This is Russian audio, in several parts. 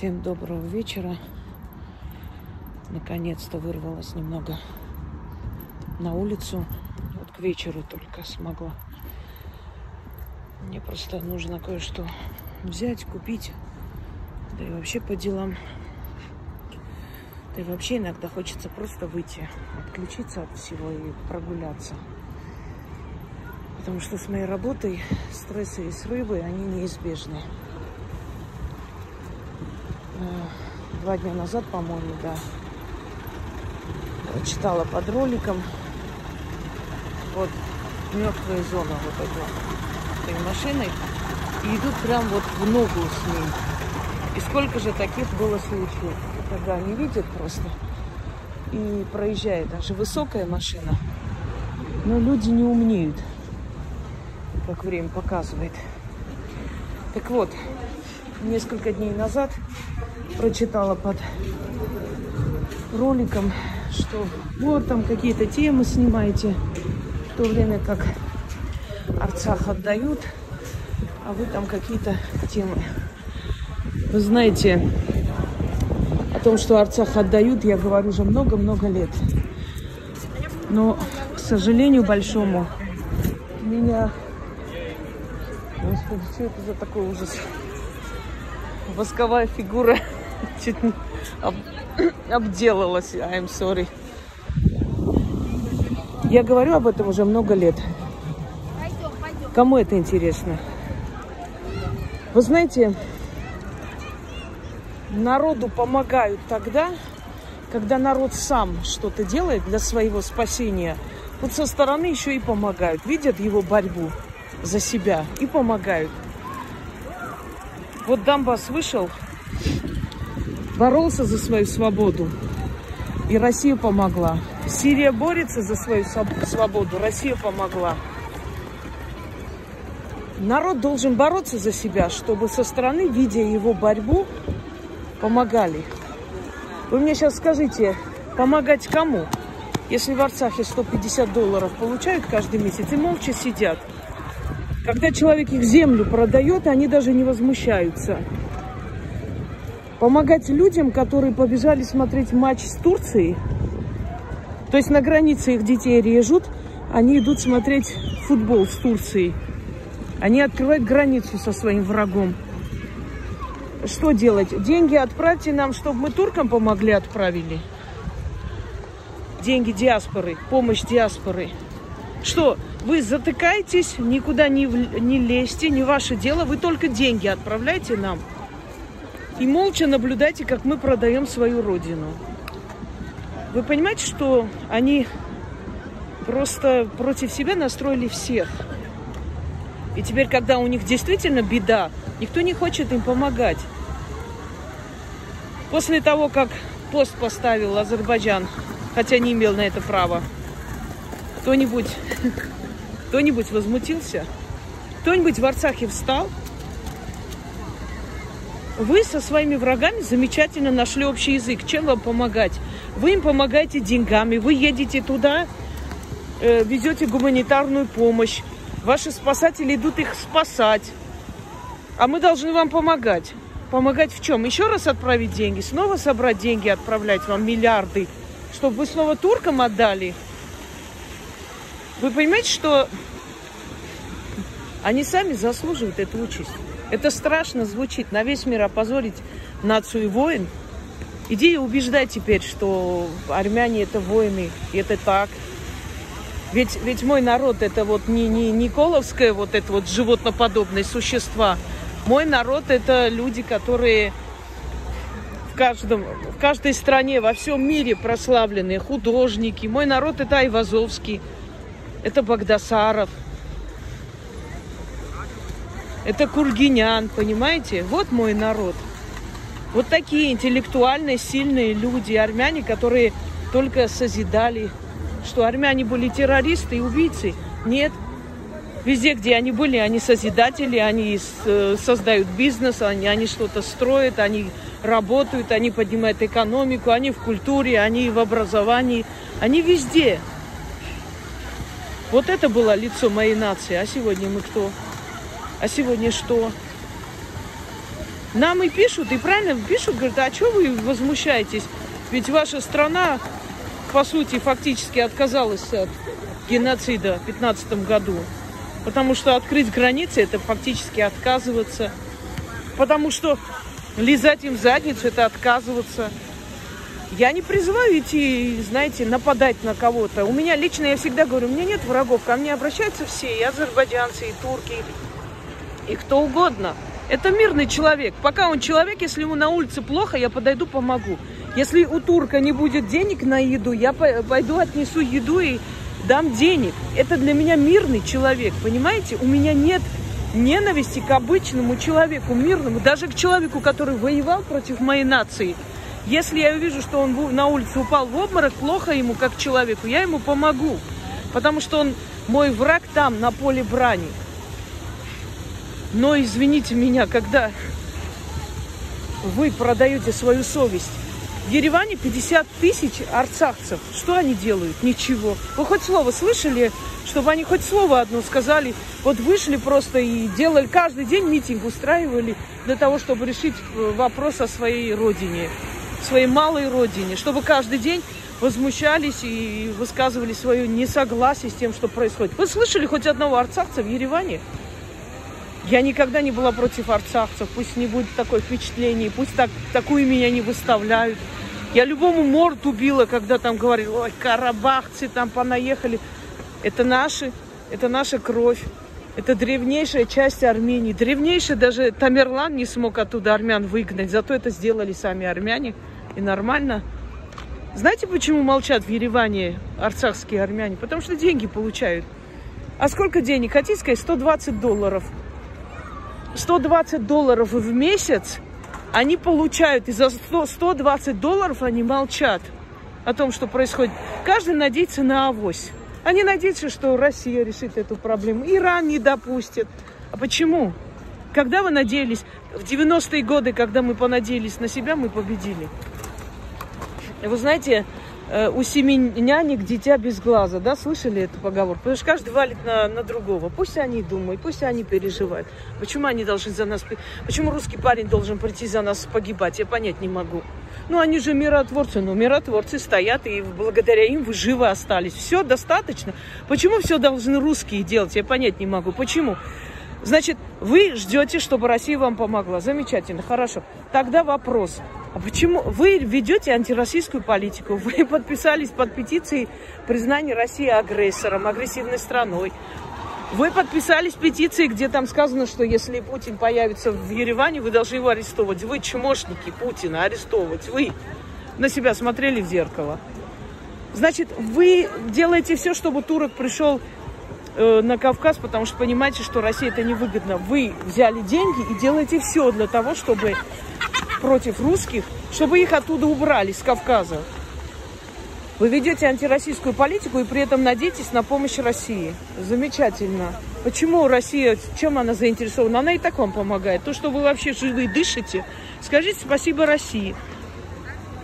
Всем доброго вечера. Наконец-то вырвалась немного на улицу. Вот к вечеру только смогла. Мне просто нужно кое-что взять, купить. Да и вообще по делам. Да и вообще иногда хочется просто выйти, отключиться от всего и прогуляться. Потому что с моей работой стрессы и срывы, они неизбежны. Э, два дня назад, по-моему, да, прочитала под роликом. Вот мертвая зона вот этой, этой машиной и идут прям вот в ногу с ней. И сколько же таких было случаев, когда они видят просто. И проезжает даже высокая машина, но люди не умнеют, как время показывает. Так вот, несколько дней назад прочитала под роликом, что вот там какие-то темы снимаете, в то время как Арцах отдают, а вы там какие-то темы. Вы знаете, о том, что Арцах отдают, я говорю уже много-много лет. Но, к сожалению большому, меня... Господи, что это за такой ужас? Восковая фигура чуть не об, обделалась. I'm sorry. Я говорю об этом уже много лет. Кому это интересно? Вы знаете, народу помогают тогда, когда народ сам что-то делает для своего спасения. Вот со стороны еще и помогают. Видят его борьбу за себя и помогают. Вот Дамбас вышел боролся за свою свободу, и Россия помогла. Сирия борется за свою свободу, Россия помогла. Народ должен бороться за себя, чтобы со стороны, видя его борьбу, помогали. Вы мне сейчас скажите, помогать кому? Если в Арцахе 150 долларов получают каждый месяц и молча сидят. Когда человек их землю продает, они даже не возмущаются помогать людям, которые побежали смотреть матч с Турцией. То есть на границе их детей режут, они идут смотреть футбол с Турцией. Они открывают границу со своим врагом. Что делать? Деньги отправьте нам, чтобы мы туркам помогли, отправили. Деньги диаспоры, помощь диаспоры. Что, вы затыкаетесь, никуда не, не лезьте, не ваше дело, вы только деньги отправляйте нам и молча наблюдайте, как мы продаем свою родину. Вы понимаете, что они просто против себя настроили всех. И теперь, когда у них действительно беда, никто не хочет им помогать. После того, как пост поставил Азербайджан, хотя не имел на это права, кто-нибудь кто-нибудь возмутился? Кто-нибудь в Арцахе встал вы со своими врагами замечательно нашли общий язык. Чем вам помогать? Вы им помогаете деньгами, вы едете туда, э, везете гуманитарную помощь. Ваши спасатели идут их спасать. А мы должны вам помогать. Помогать в чем? Еще раз отправить деньги, снова собрать деньги, отправлять вам миллиарды, чтобы вы снова туркам отдали. Вы понимаете, что они сами заслуживают эту участь? Это страшно звучит. На весь мир опозорить нацию воин. Иди и убеждай теперь, что армяне это воины, и это так. Ведь, ведь мой народ это вот не, не Николовское, вот это вот животноподобные существа. Мой народ это люди, которые в, каждом, в каждой стране, во всем мире прославленные художники. Мой народ это Айвазовский, это Багдасаров, это кургинян, понимаете? Вот мой народ. Вот такие интеллектуальные, сильные люди, армяне, которые только созидали, что армяне были террористы и убийцы. Нет. Везде, где они были, они созидатели, они э, создают бизнес, они, они что-то строят, они работают, они поднимают экономику, они в культуре, они в образовании, они везде. Вот это было лицо моей нации. А сегодня мы кто? А сегодня что? Нам и пишут, и правильно пишут, говорят, а что вы возмущаетесь? Ведь ваша страна, по сути, фактически отказалась от геноцида в 2015 году. Потому что открыть границы – это фактически отказываться. Потому что лизать им задницу – это отказываться. Я не призываю идти, знаете, нападать на кого-то. У меня лично, я всегда говорю, у меня нет врагов. Ко мне обращаются все, и азербайджанцы, и турки, и кто угодно. Это мирный человек. Пока он человек, если ему на улице плохо, я подойду, помогу. Если у турка не будет денег на еду, я пойду отнесу еду и дам денег. Это для меня мирный человек, понимаете? У меня нет ненависти к обычному человеку, мирному, даже к человеку, который воевал против моей нации. Если я увижу, что он на улице упал в обморок, плохо ему как человеку, я ему помогу. Потому что он мой враг там, на поле брани. Но извините меня, когда вы продаете свою совесть, в Ереване 50 тысяч арцахцев. Что они делают? Ничего. Вы хоть слово слышали, чтобы они хоть слово одно сказали? Вот вышли просто и делали, каждый день митинг устраивали для того, чтобы решить э, вопрос о своей родине, своей малой родине, чтобы каждый день возмущались и высказывали свое несогласие с тем, что происходит. Вы слышали хоть одного арцахца в Ереване? Я никогда не была против арцахцев. Пусть не будет такое впечатление, пусть так, такую меня не выставляют. Я любому морду била, когда там говорили, ой, карабахцы там понаехали. Это наши, это наша кровь. Это древнейшая часть Армении. Древнейшая даже Тамерлан не смог оттуда армян выгнать. Зато это сделали сами армяне. И нормально. Знаете, почему молчат в Ереване арцахские армяне? Потому что деньги получают. А сколько денег? Хотите сказать? 120 долларов. 120 долларов в месяц они получают, и за 100, 120 долларов они молчат о том, что происходит. Каждый надеется на авось. Они надеются, что Россия решит эту проблему. Иран не допустит. А почему? Когда вы надеялись? В 90-е годы, когда мы понадеялись на себя, мы победили. Вы знаете, Э, у семи нянек дитя без глаза, да, слышали эту поговорку? Потому что каждый валит на, на другого. Пусть они думают, пусть они переживают. Почему они должны за нас... Почему русский парень должен прийти за нас погибать? Я понять не могу. Ну, они же миротворцы. Ну, миротворцы стоят, и благодаря им вы живы остались. Все достаточно. Почему все должны русские делать? Я понять не могу. Почему? Значит, вы ждете, чтобы Россия вам помогла. Замечательно, хорошо. Тогда вопрос. А почему вы ведете антироссийскую политику? Вы подписались под петицией признания России агрессором, агрессивной страной. Вы подписались петиции, где там сказано, что если Путин появится в Ереване, вы должны его арестовывать. Вы чмошники Путина, арестовывать. Вы на себя смотрели в зеркало. Значит, вы делаете все, чтобы турок пришел э, на Кавказ, потому что понимаете, что России это невыгодно. Вы взяли деньги и делаете все для того, чтобы против русских, чтобы их оттуда убрали, с Кавказа. Вы ведете антироссийскую политику и при этом надеетесь на помощь России. Замечательно. Почему Россия, чем она заинтересована? Она и так вам помогает. То, что вы вообще живы и дышите, скажите спасибо России.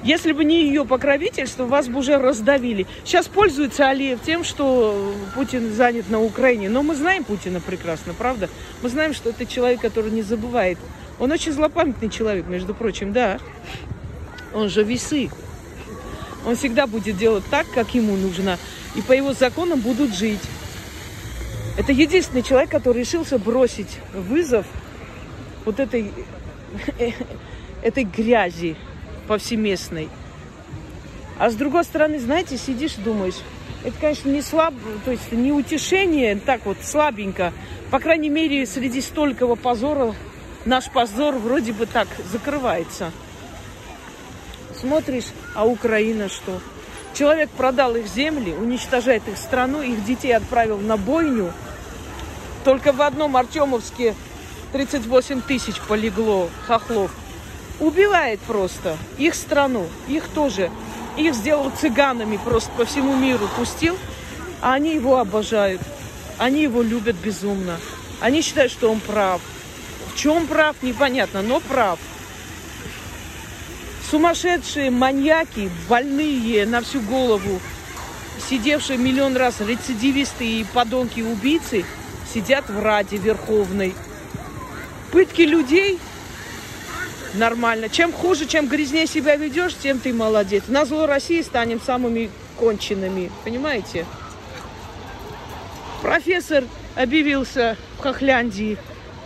Если бы не ее покровительство, вас бы уже раздавили. Сейчас пользуется Алиев тем, что Путин занят на Украине. Но мы знаем Путина прекрасно, правда? Мы знаем, что это человек, который не забывает он очень злопамятный человек, между прочим, да. Он же весы. Он всегда будет делать так, как ему нужно. И по его законам будут жить. Это единственный человек, который решился бросить вызов вот этой, этой грязи повсеместной. А с другой стороны, знаете, сидишь и думаешь, это, конечно, не слаб, то есть не утешение, так вот слабенько. По крайней мере, среди столького позора наш позор вроде бы так закрывается. Смотришь, а Украина что? Человек продал их земли, уничтожает их страну, их детей отправил на бойню. Только в одном Артемовске 38 тысяч полегло хохлов. Убивает просто их страну, их тоже. Их сделал цыганами, просто по всему миру пустил, а они его обожают. Они его любят безумно. Они считают, что он прав чем прав, непонятно, но прав. Сумасшедшие маньяки, больные на всю голову, сидевшие миллион раз рецидивисты и подонки убийцы, сидят в Раде Верховной. Пытки людей нормально. Чем хуже, чем грязнее себя ведешь, тем ты молодец. На зло России станем самыми конченными, понимаете? Профессор объявился в Хохляндии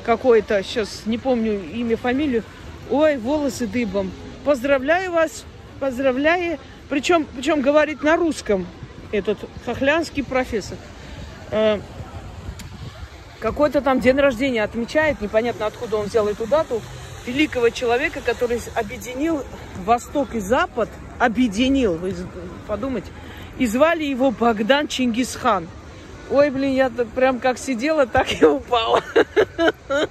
какой-то, сейчас не помню имя, фамилию. Ой, волосы дыбом. Поздравляю вас, поздравляю. Причем, причем говорит на русском этот хохлянский профессор. Э, какой-то там день рождения отмечает, непонятно откуда он взял эту дату, великого человека, который объединил Восток и Запад, объединил, вы подумайте, и звали его Богдан Чингисхан. Ой, блин, я прям как сидела, так и упала.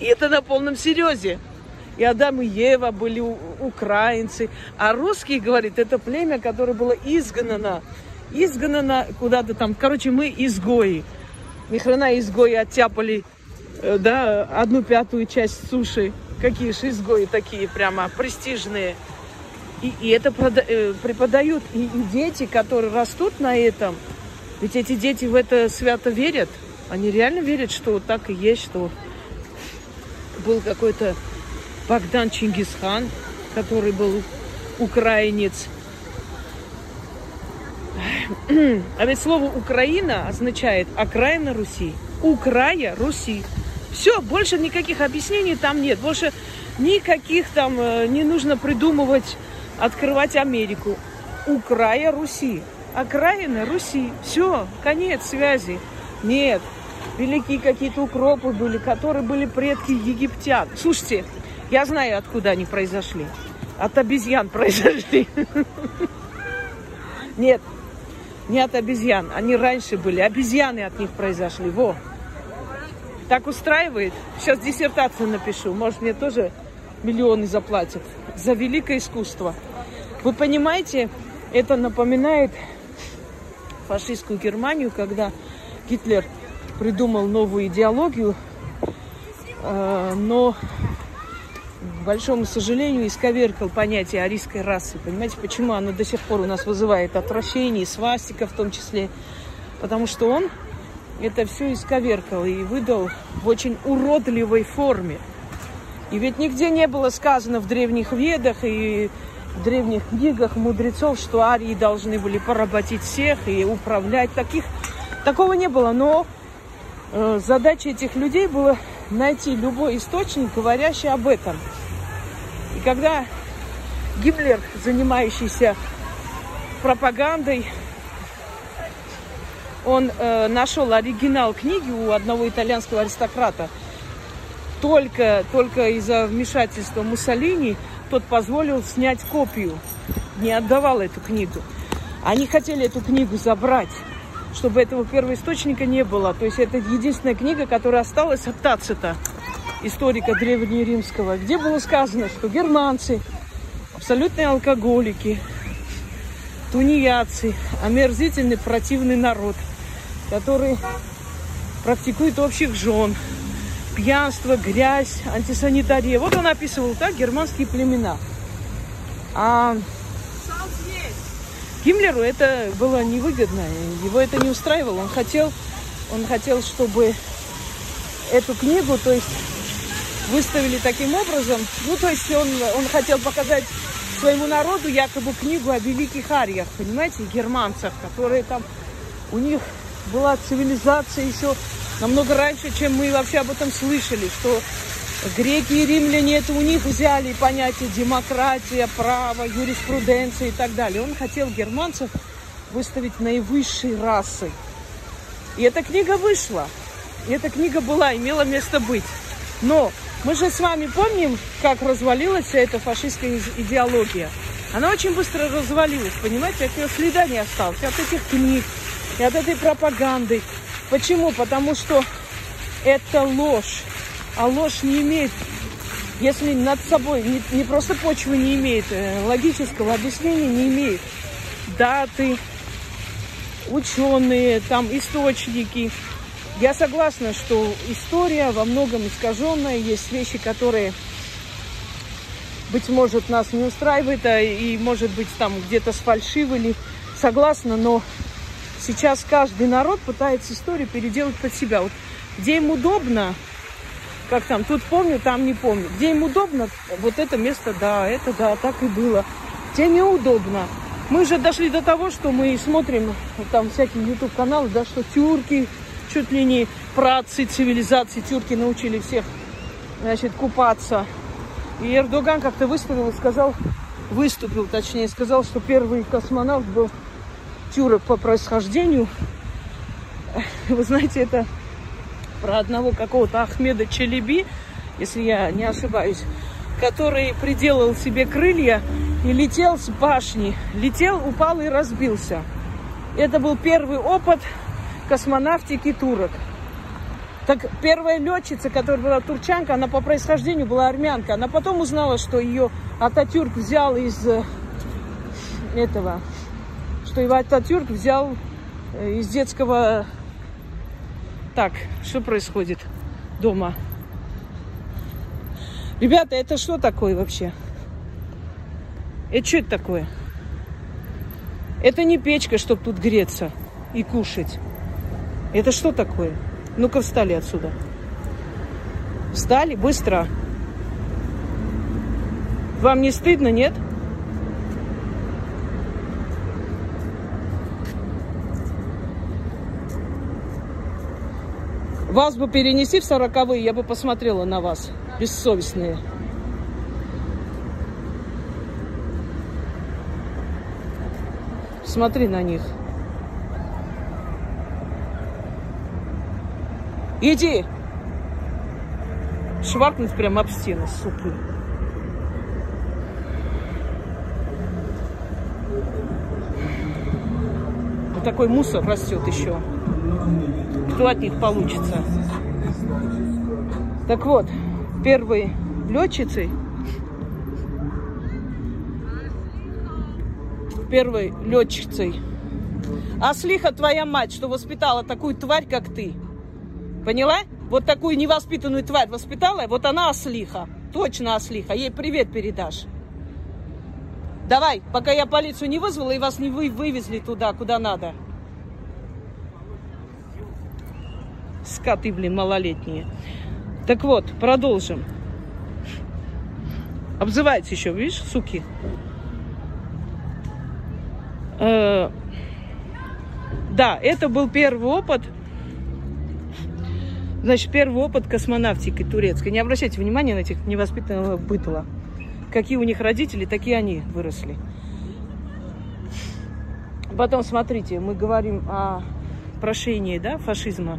И это на полном серьезе. И Адам и Ева были украинцы. А русские, говорит, это племя, которое было изгнано. Изгнано куда-то там. Короче, мы изгои. Ни хрена изгои оттяпали э, да, одну пятую часть суши. Какие же изгои такие прямо престижные. И, и это прода- э, преподают. И, и дети, которые растут на этом, ведь эти дети в это свято верят. Они реально верят, что вот так и есть, что был какой-то Богдан Чингисхан, который был украинец. А ведь слово Украина означает окраина Руси. Украя Руси. Все, больше никаких объяснений там нет. Больше никаких там э, не нужно придумывать, открывать Америку. Украя Руси. Окраина Руси. Все, конец связи. Нет, великие какие-то укропы были, которые были предки египтян. Слушайте, я знаю, откуда они произошли. От обезьян произошли. Нет, не от обезьян. Они раньше были. Обезьяны от них произошли. Во. Так устраивает? Сейчас диссертацию напишу. Может, мне тоже миллионы заплатят за великое искусство. Вы понимаете, это напоминает фашистскую Германию, когда Гитлер придумал новую идеологию, э, но большому сожалению, исковеркал понятие арийской расы. Понимаете, почему оно до сих пор у нас вызывает отвращение, свастика в том числе? Потому что он это все исковеркал и выдал в очень уродливой форме. И ведь нигде не было сказано в древних ведах и в древних книгах мудрецов, что арии должны были поработить всех и управлять. Таких, такого не было. Но э, задача этих людей была найти любой источник, говорящий об этом. И когда Гиммлер, занимающийся пропагандой, он э, нашел оригинал книги у одного итальянского аристократа. Только, только из-за вмешательства Муссолини тот позволил снять копию, не отдавал эту книгу. Они хотели эту книгу забрать, чтобы этого первоисточника не было. То есть это единственная книга, которая осталась от Тацита, историка древнеримского, где было сказано, что германцы абсолютные алкоголики, тунеядцы, омерзительный противный народ – который практикует общих жен, пьянство, грязь, антисанитария. Вот он описывал так германские племена. А Гиммлеру это было невыгодно, его это не устраивало. Он хотел, он хотел, чтобы эту книгу, то есть выставили таким образом, ну то есть он, он хотел показать своему народу якобы книгу о великих ариях, понимаете, германцах, которые там, у них была цивилизация еще намного раньше, чем мы вообще об этом слышали, что греки и римляне это у них взяли понятие демократия, право, юриспруденция и так далее. Он хотел германцев выставить наивысшей расой. И эта книга вышла. И эта книга была, имела место быть. Но мы же с вами помним, как развалилась вся эта фашистская идеология. Она очень быстро развалилась, понимаете, от нее следа не осталось, от этих книг, и от этой пропаганды. Почему? Потому что это ложь. А ложь не имеет, если над собой не, не просто почвы не имеет, э, логического объяснения не имеет. Даты, ученые, там источники. Я согласна, что история во многом искаженная. Есть вещи, которые, быть может, нас не устраивают, а и, может быть, там где-то сфальшивали. Согласна, но Сейчас каждый народ пытается историю переделать под себя. Вот где им удобно, как там, тут помню, там не помню. Где им удобно, вот это место, да, это да, так и было. Где неудобно. Мы уже дошли до того, что мы смотрим там всякие YouTube-каналы, да, что тюрки чуть ли не працы цивилизации, тюрки научили всех, значит, купаться. И Эрдоган как-то выставил и сказал, выступил, точнее, сказал, что первый космонавт был тюрок по происхождению. Вы знаете, это про одного какого-то Ахмеда Челеби, если я не ошибаюсь, который приделал себе крылья и летел с башни. Летел, упал и разбился. Это был первый опыт космонавтики турок. Так первая летчица, которая была турчанка, она по происхождению была армянка. Она потом узнала, что ее Ататюрк взял из э, этого, что его Ататюрк взял э, из детского... Так, что происходит дома? Ребята, это что такое вообще? Это что это такое? Это не печка, чтобы тут греться и кушать. Это что такое? Ну-ка встали отсюда. Встали быстро. Вам не стыдно, нет? Вас бы перенеси в сороковые, я бы посмотрела на вас, бессовестные. Смотри на них. Иди! Шваркнуть прямо об стену, сука. Вот такой мусор растет еще. Кто от них получится? Так вот, первой летчицей, первой летчицей, Аслиха твоя мать, что воспитала такую тварь, как ты. Поняла? Вот такую невоспитанную тварь воспитала, вот она ослиха. Точно ослиха. Ей привет передашь. Давай, пока я полицию не вызвала и вас не вы вывезли туда, куда надо. Скоты, блин, малолетние. Так вот, продолжим. Обзывается еще, видишь, суки. Э, да, это был первый опыт Значит, первый опыт космонавтики турецкой. Не обращайте внимания на этих невоспитанного бытла. Какие у них родители, такие они выросли. Потом, смотрите, мы говорим о прошении да, фашизма.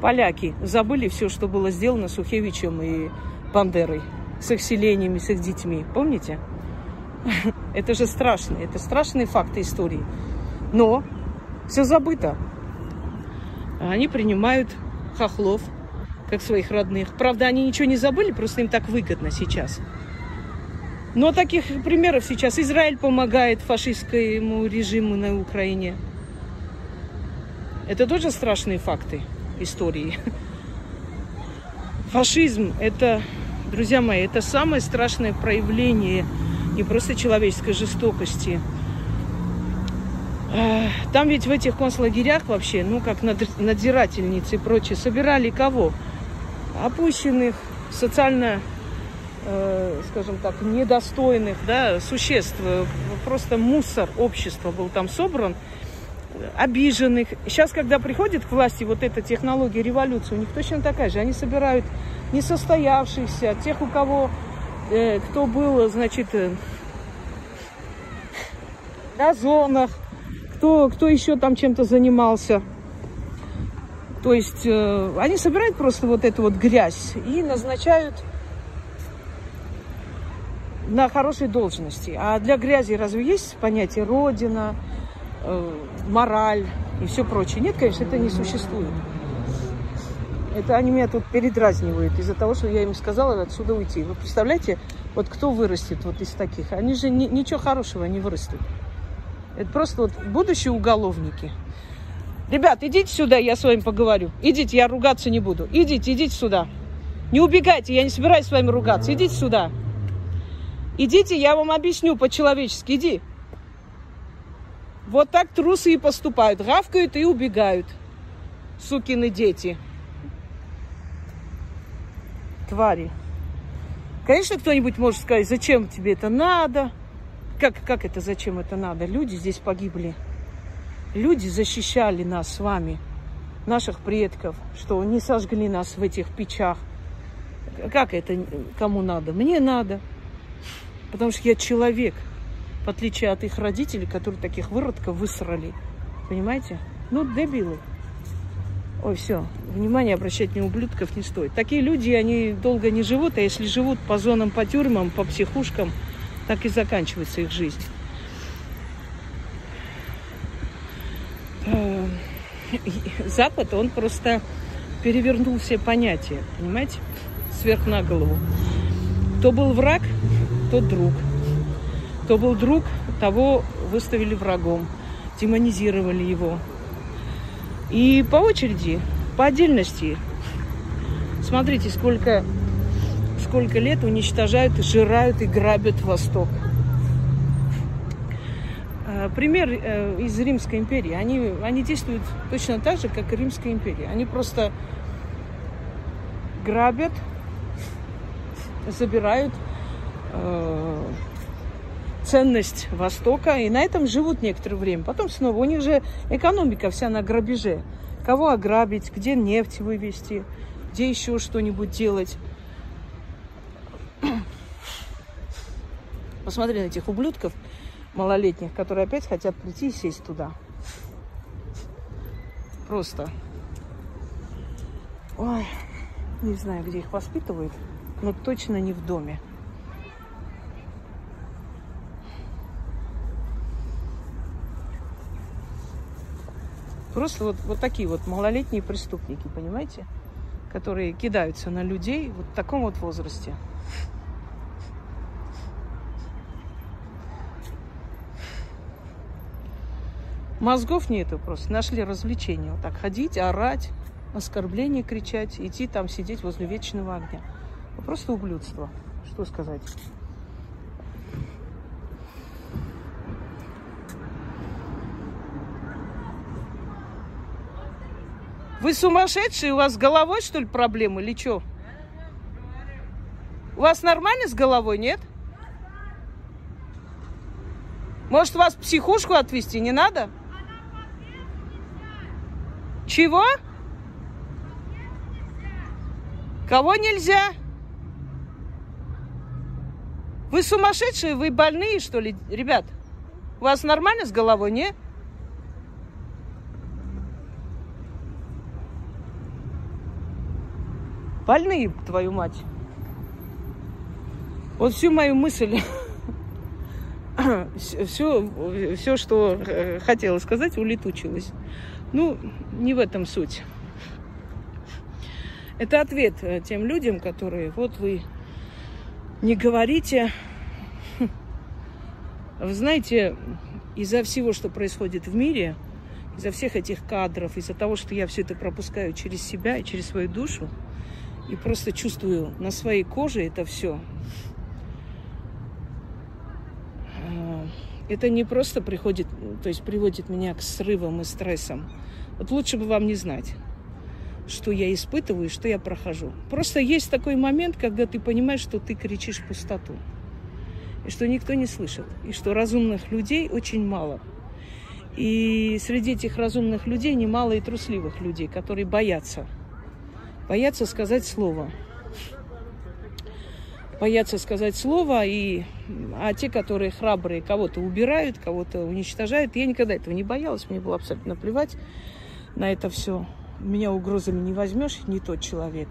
Поляки забыли все, что было сделано Сухевичем и Бандерой. С их селениями, с их детьми. Помните? Это же страшно. Это страшные факты истории. Но все забыто. Они принимают хохлов, как своих родных. Правда, они ничего не забыли, просто им так выгодно сейчас. Но таких примеров сейчас Израиль помогает фашистскому режиму на Украине. Это тоже страшные факты истории. Фашизм – это, друзья мои, это самое страшное проявление не просто человеческой жестокости – там ведь в этих концлагерях вообще, ну, как надзирательницы и прочее, собирали кого? Опущенных, социально, э, скажем так, недостойных, да, существ. Просто мусор общества был там собран, обиженных. Сейчас, когда приходит к власти вот эта технология революции, у них точно такая же. Они собирают несостоявшихся, тех, у кого, э, кто был, значит, э, на зонах, кто, кто еще там чем-то занимался. То есть э, они собирают просто вот эту вот грязь и назначают на хорошей должности. А для грязи разве есть понятие родина, э, мораль и все прочее? Нет, конечно, это не существует. Это они меня тут передразнивают из-за того, что я им сказала отсюда уйти. Вы представляете, вот кто вырастет вот из таких? Они же ни, ничего хорошего не вырастут. Это просто вот будущие уголовники. Ребят, идите сюда, я с вами поговорю. Идите, я ругаться не буду. Идите, идите сюда. Не убегайте, я не собираюсь с вами ругаться. Идите сюда. Идите, я вам объясню по-человечески. Иди. Вот так трусы и поступают. Гавкают и убегают. Сукины дети. твари. Конечно, кто-нибудь может сказать, зачем тебе это надо? Как, как это, зачем это надо? Люди здесь погибли. Люди защищали нас с вами, наших предков, что не сожгли нас в этих печах. Как это кому надо? Мне надо. Потому что я человек, в отличие от их родителей, которые таких выродков высрали. Понимаете? Ну, дебилы. Ой, все, внимание обращать на ублюдков не стоит. Такие люди, они долго не живут, а если живут по зонам, по тюрьмам, по психушкам, так и заканчивается их жизнь. Э, Запад, он просто перевернул все понятия, понимаете, сверх на голову. Кто был враг, тот друг. Кто был друг, того выставили врагом, демонизировали его, и по очереди, по отдельности. Смотрите, сколько, сколько лет уничтожают, и жирают и грабят Восток. Э, пример э, из Римской империи. Они, они действуют точно так же, как и Римская империя. Они просто грабят, забирают э, ценность Востока, и на этом живут некоторое время. Потом снова, у них же экономика вся на грабеже. Кого ограбить, где нефть вывести, где еще что-нибудь делать. Посмотри на этих ублюдков малолетних, которые опять хотят прийти и сесть туда. Просто. Ой, не знаю, где их воспитывают, но точно не в доме. Просто вот, вот такие вот малолетние преступники, понимаете? Которые кидаются на людей вот в таком вот возрасте. Мозгов нету просто. Нашли развлечения. Вот так ходить, орать, оскорбления кричать, идти там сидеть возле вечного огня. Просто ублюдство. Что сказать? Вы сумасшедшие? У вас с головой, что ли, проблемы или что? У вас нормально с головой, нет? Может, вас в психушку отвезти не надо? Чего? Кого нельзя? Вы сумасшедшие, вы больные, что ли, ребят? У вас нормально с головой, нет? Больные, твою мать. Вот всю мою мысль, все, все, что э, хотела сказать, улетучилось. Ну, не в этом суть. Это ответ э, тем людям, которые, вот вы не говорите. Вы знаете, из-за всего, что происходит в мире, из-за всех этих кадров, из-за того, что я все это пропускаю через себя и через свою душу, и просто чувствую на своей коже это все. А, это не просто приходит, то есть приводит меня к срывам и стрессам. Вот лучше бы вам не знать, что я испытываю, что я прохожу. Просто есть такой момент, когда ты понимаешь, что ты кричишь в пустоту. И что никто не слышит. И что разумных людей очень мало. И среди этих разумных людей немало и трусливых людей, которые боятся боятся сказать слово. Боятся сказать слово, и... а те, которые храбрые, кого-то убирают, кого-то уничтожают. Я никогда этого не боялась, мне было абсолютно плевать на это все. Меня угрозами не возьмешь, не тот человек.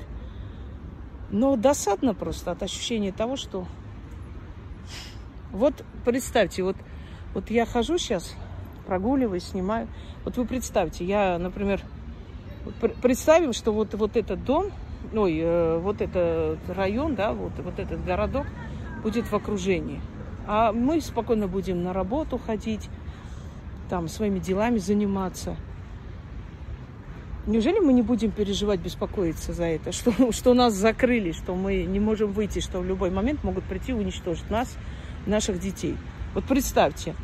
Но досадно просто от ощущения того, что... Вот представьте, вот, вот я хожу сейчас, прогуливаюсь, снимаю. Вот вы представьте, я, например, Представим, что вот, вот этот дом, ой, э, вот этот район, да, вот, вот этот городок будет в окружении. А мы спокойно будем на работу ходить, там своими делами заниматься. Неужели мы не будем переживать, беспокоиться за это, что, что нас закрыли, что мы не можем выйти, что в любой момент могут прийти и уничтожить нас, наших детей? Вот представьте,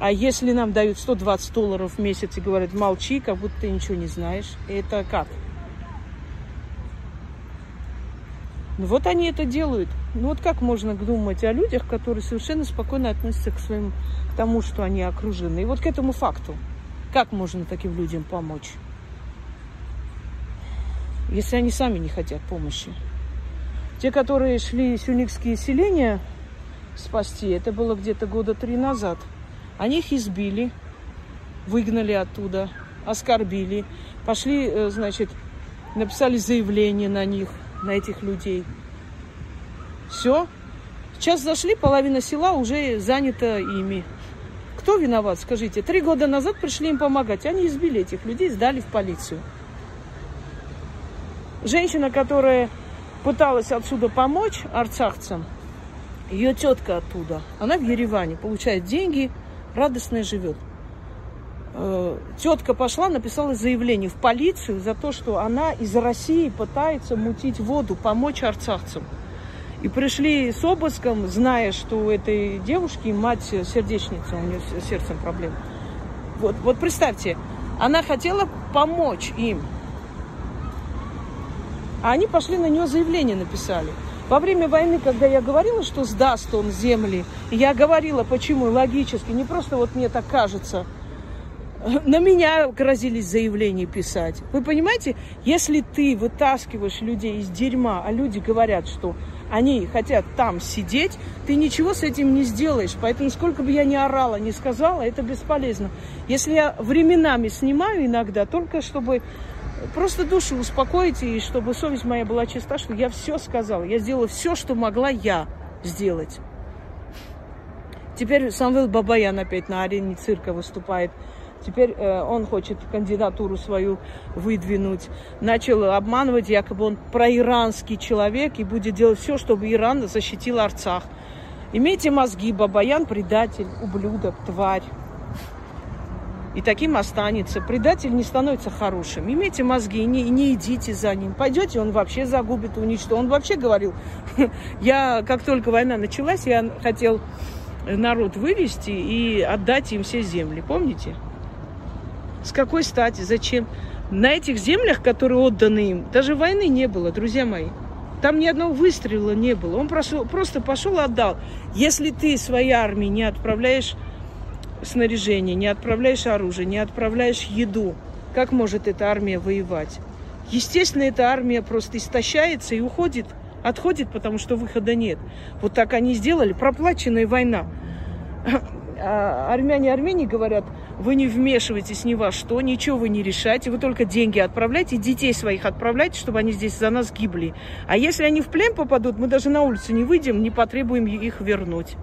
а если нам дают 120 долларов в месяц и говорят, молчи, как будто ты ничего не знаешь, это как? Ну вот они это делают. Ну вот как можно думать о людях, которые совершенно спокойно относятся к своему, к тому, что они окружены. И вот к этому факту. Как можно таким людям помочь? Если они сами не хотят помощи. Те, которые шли сюникские селения спасти, это было где-то года три назад. Они их избили, выгнали оттуда, оскорбили. Пошли, э, значит, написали заявление на них, на этих людей. Все. Сейчас зашли, половина села уже занята ими. Кто виноват, скажите? Три года назад пришли им помогать. Они избили этих людей, сдали в полицию. Женщина, которая пыталась отсюда помочь арцахцам, ее тетка оттуда, она в Ереване, получает деньги, радостная живет. Э, тетка пошла, написала заявление в полицию за то, что она из России пытается мутить воду, помочь арцахцам. И пришли с обыском, зная, что у этой девушки мать сердечница, у нее с сердцем проблем. Вот, вот представьте, она хотела помочь им. А они пошли на нее заявление написали. Во время войны, когда я говорила, что сдаст он земли, я говорила, почему, логически, не просто вот мне так кажется, на меня грозились заявления писать. Вы понимаете, если ты вытаскиваешь людей из дерьма, а люди говорят, что они хотят там сидеть, ты ничего с этим не сделаешь. Поэтому сколько бы я ни орала, ни сказала, это бесполезно. Если я временами снимаю иногда, только чтобы просто душу успокоить и чтобы совесть моя была чиста, что я все сказала. Я сделала все, что могла я сделать. Теперь Самвел Бабаян опять на арене цирка выступает. Теперь э, он хочет кандидатуру свою выдвинуть. Начал обманывать, якобы он проиранский человек и будет делать все, чтобы Иран защитил Арцах. Имейте мозги, Бабаян предатель, ублюдок, тварь. И таким останется. Предатель не становится хорошим. Имейте мозги и не, и не идите за ним. Пойдете, он вообще загубит, уничтожит. Он вообще говорил, я, как только война началась, я хотел народ вывести и отдать им все земли. Помните? С какой стати? Зачем? На этих землях, которые отданы им, даже войны не было, друзья мои. Там ни одного выстрела не было. Он прошел, просто пошел и отдал. Если ты своей армии не отправляешь снаряжение, не отправляешь оружие, не отправляешь еду, как может эта армия воевать? Естественно, эта армия просто истощается и уходит, отходит, потому что выхода нет. Вот так они сделали. Проплаченная война. А армяне Армении говорят, вы не вмешиваетесь ни во что, ничего вы не решаете, вы только деньги отправляйте, детей своих отправляйте, чтобы они здесь за нас гибли. А если они в плен попадут, мы даже на улицу не выйдем, не потребуем их вернуть.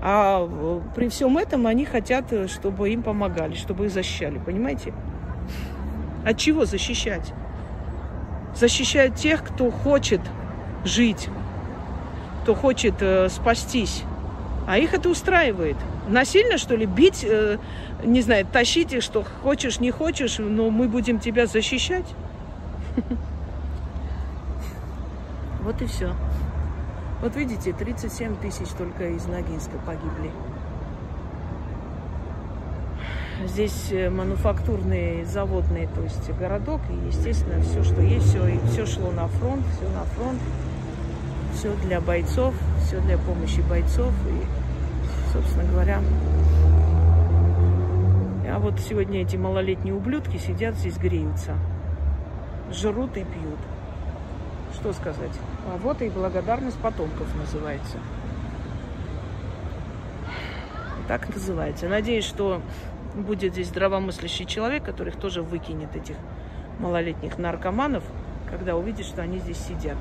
А при всем этом они хотят, чтобы им помогали, чтобы их защищали, понимаете? От чего защищать? Защищают тех, кто хочет жить, кто хочет э, спастись. А их это устраивает. Насильно, что ли, бить, э, не знаю, тащить их, что хочешь, не хочешь, но мы будем тебя защищать? Вот и все. Вот видите, 37 тысяч только из Ногинска погибли. Здесь э, мануфактурные, заводные, то есть городок, и, естественно, все, что есть, все, все шло на фронт, все на фронт, все для бойцов, все для помощи бойцов. И собственно говоря. А вот сегодня эти малолетние ублюдки сидят здесь, греются. Жрут и пьют. Что сказать? А вот и благодарность потомков называется. Так называется. Надеюсь, что будет здесь здравомыслящий человек, который их тоже выкинет, этих малолетних наркоманов, когда увидит, что они здесь сидят.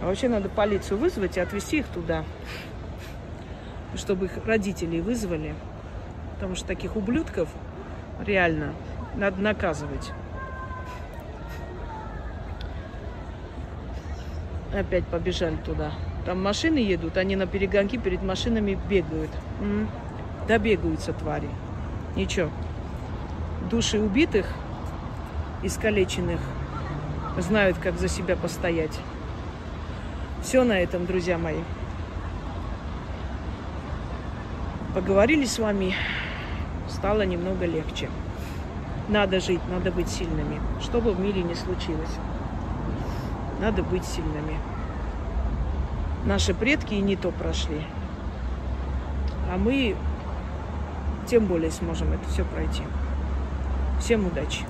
А вообще надо полицию вызвать и отвезти их туда чтобы их родителей вызвали. Потому что таких ублюдков реально надо наказывать. Опять побежали туда. Там машины едут, они на перегонки перед машинами бегают. Добегаются твари. Ничего. Души убитых, искалеченных, знают, как за себя постоять. Все на этом, друзья мои. Поговорили с вами, стало немного легче. Надо жить, надо быть сильными, что бы в мире ни случилось. Надо быть сильными. Наши предки и не то прошли. А мы тем более сможем это все пройти. Всем удачи!